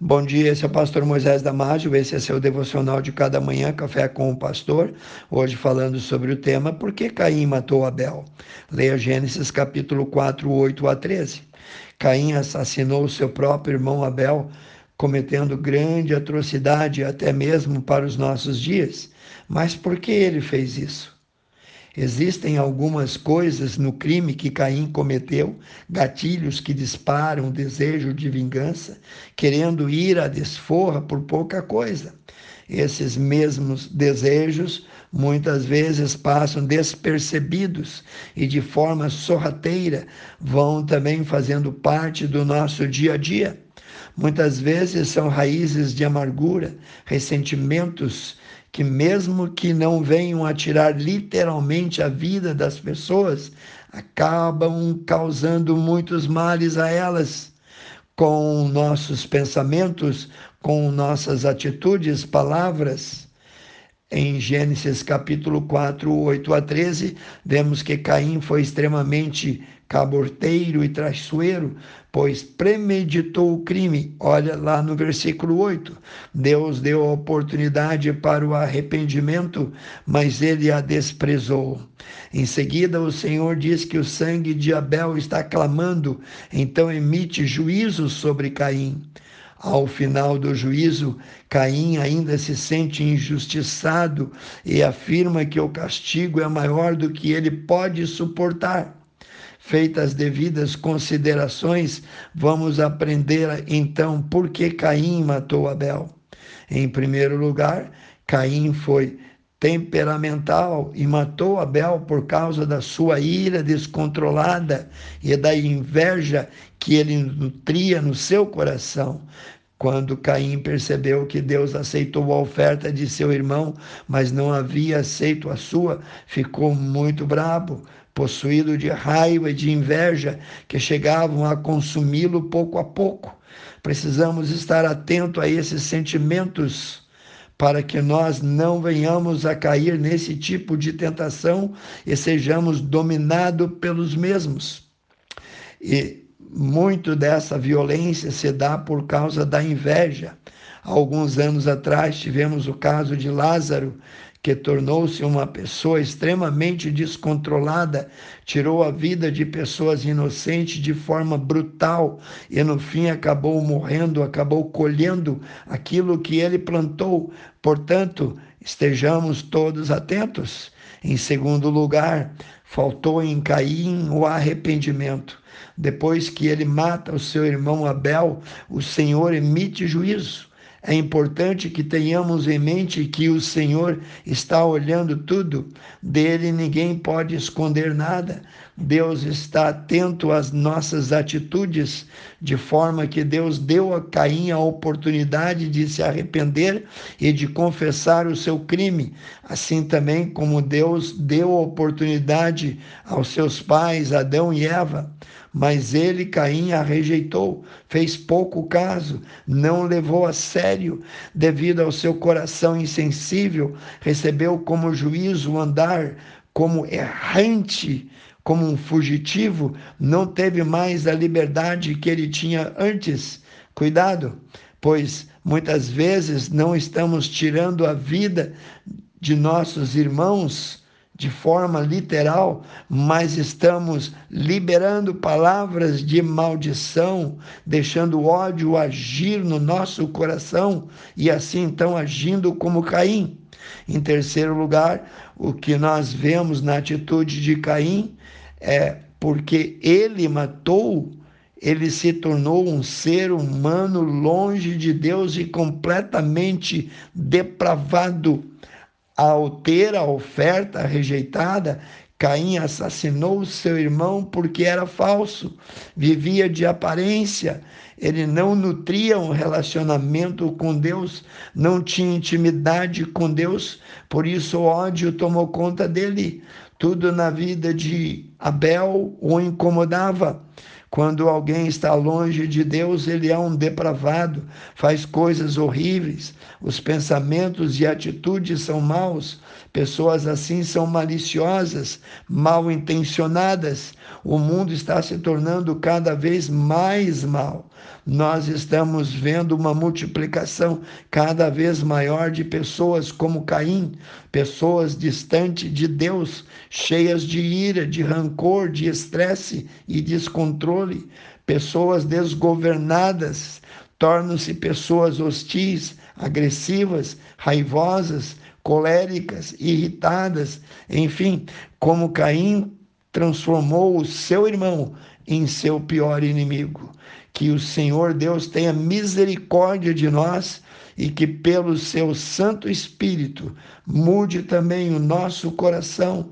Bom dia, esse é o pastor Moisés Damásio, esse é seu devocional de cada manhã, Café com o Pastor. Hoje falando sobre o tema Por que Caim matou Abel? Leia Gênesis capítulo 4, 8 a 13. Caim assassinou seu próprio irmão Abel, cometendo grande atrocidade até mesmo para os nossos dias. Mas por que ele fez isso? Existem algumas coisas no crime que Caim cometeu, gatilhos que disparam o desejo de vingança, querendo ir à desforra por pouca coisa. Esses mesmos desejos muitas vezes passam despercebidos e de forma sorrateira vão também fazendo parte do nosso dia a dia. Muitas vezes são raízes de amargura, ressentimentos que, mesmo que não venham a tirar literalmente a vida das pessoas, acabam causando muitos males a elas com nossos pensamentos, com nossas atitudes, palavras. Em Gênesis capítulo 4, 8 a 13, vemos que Caim foi extremamente caborteiro e traiçoeiro, pois premeditou o crime. Olha lá no versículo 8. Deus deu a oportunidade para o arrependimento, mas ele a desprezou. Em seguida, o Senhor diz que o sangue de Abel está clamando, então emite juízo sobre Caim. Ao final do juízo, Caim ainda se sente injustiçado e afirma que o castigo é maior do que ele pode suportar. Feitas as devidas considerações, vamos aprender então por que Caim matou Abel. Em primeiro lugar, Caim foi temperamental e matou Abel por causa da sua ira descontrolada e da inveja que ele nutria no seu coração. Quando Caim percebeu que Deus aceitou a oferta de seu irmão, mas não havia aceito a sua, ficou muito bravo possuído de raiva e de inveja que chegavam a consumi-lo pouco a pouco. Precisamos estar atento a esses sentimentos para que nós não venhamos a cair nesse tipo de tentação e sejamos dominados pelos mesmos. E muito dessa violência se dá por causa da inveja. Alguns anos atrás tivemos o caso de Lázaro, que tornou-se uma pessoa extremamente descontrolada, tirou a vida de pessoas inocentes de forma brutal e no fim acabou morrendo, acabou colhendo aquilo que ele plantou. Portanto, estejamos todos atentos. Em segundo lugar, faltou em Caim o arrependimento. Depois que ele mata o seu irmão Abel, o Senhor emite juízo. É importante que tenhamos em mente que o Senhor está olhando tudo, dele ninguém pode esconder nada. Deus está atento às nossas atitudes, de forma que Deus deu a Caim a oportunidade de se arrepender e de confessar o seu crime, assim também como Deus deu a oportunidade aos seus pais, Adão e Eva. Mas ele, Caim, a rejeitou, fez pouco caso, não levou a sério, devido ao seu coração insensível, recebeu como juízo andar como errante, como um fugitivo, não teve mais a liberdade que ele tinha antes. Cuidado, pois muitas vezes não estamos tirando a vida de nossos irmãos de forma literal, mas estamos liberando palavras de maldição, deixando ódio agir no nosso coração e assim então agindo como Caim. Em terceiro lugar, o que nós vemos na atitude de Caim é porque ele matou, ele se tornou um ser humano longe de Deus e completamente depravado ao ter a oferta rejeitada, Caim assassinou seu irmão porque era falso, vivia de aparência, ele não nutria um relacionamento com Deus, não tinha intimidade com Deus, por isso o ódio tomou conta dele. Tudo na vida de Abel o incomodava. Quando alguém está longe de Deus, ele é um depravado, faz coisas horríveis, os pensamentos e atitudes são maus, pessoas assim são maliciosas, mal intencionadas. O mundo está se tornando cada vez mais mal. Nós estamos vendo uma multiplicação cada vez maior de pessoas como Caim, pessoas distantes de Deus, cheias de ira, de rancor, de estresse e descontrole, pessoas desgovernadas, tornam-se pessoas hostis, agressivas, raivosas, coléricas, irritadas, enfim, como Caim transformou o seu irmão em seu pior inimigo. Que o Senhor Deus tenha misericórdia de nós e que, pelo seu Santo Espírito, mude também o nosso coração,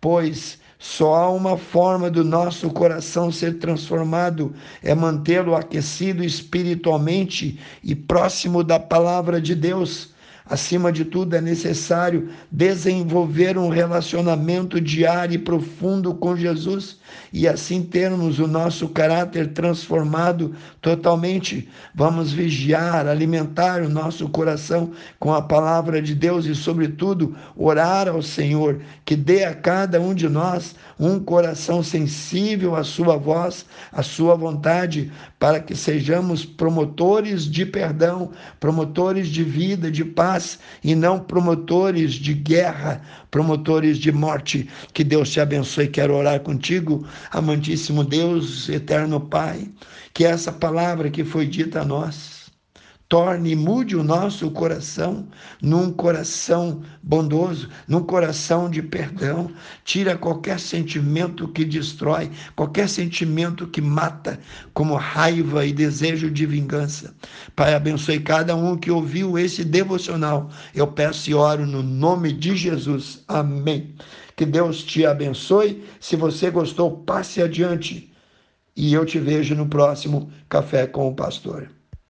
pois só há uma forma do nosso coração ser transformado, é mantê-lo aquecido espiritualmente e próximo da palavra de Deus Acima de tudo, é necessário desenvolver um relacionamento diário e profundo com Jesus e assim termos o nosso caráter transformado totalmente. Vamos vigiar, alimentar o nosso coração com a palavra de Deus e, sobretudo, orar ao Senhor que dê a cada um de nós um coração sensível à Sua voz, à Sua vontade, para que sejamos promotores de perdão, promotores de vida, de paz e não promotores de guerra, promotores de morte. Que Deus te abençoe. Quero orar contigo, amantíssimo Deus, eterno Pai, que essa palavra que foi dita a nós torne e mude o nosso coração num coração bondoso, num coração de perdão. Tira qualquer sentimento que destrói, qualquer sentimento que mata, como raiva e desejo de vingança. Pai, abençoe cada um que ouviu esse devocional. Eu peço e oro no nome de Jesus. Amém. Que Deus te abençoe. Se você gostou, passe adiante. E eu te vejo no próximo Café com o Pastor.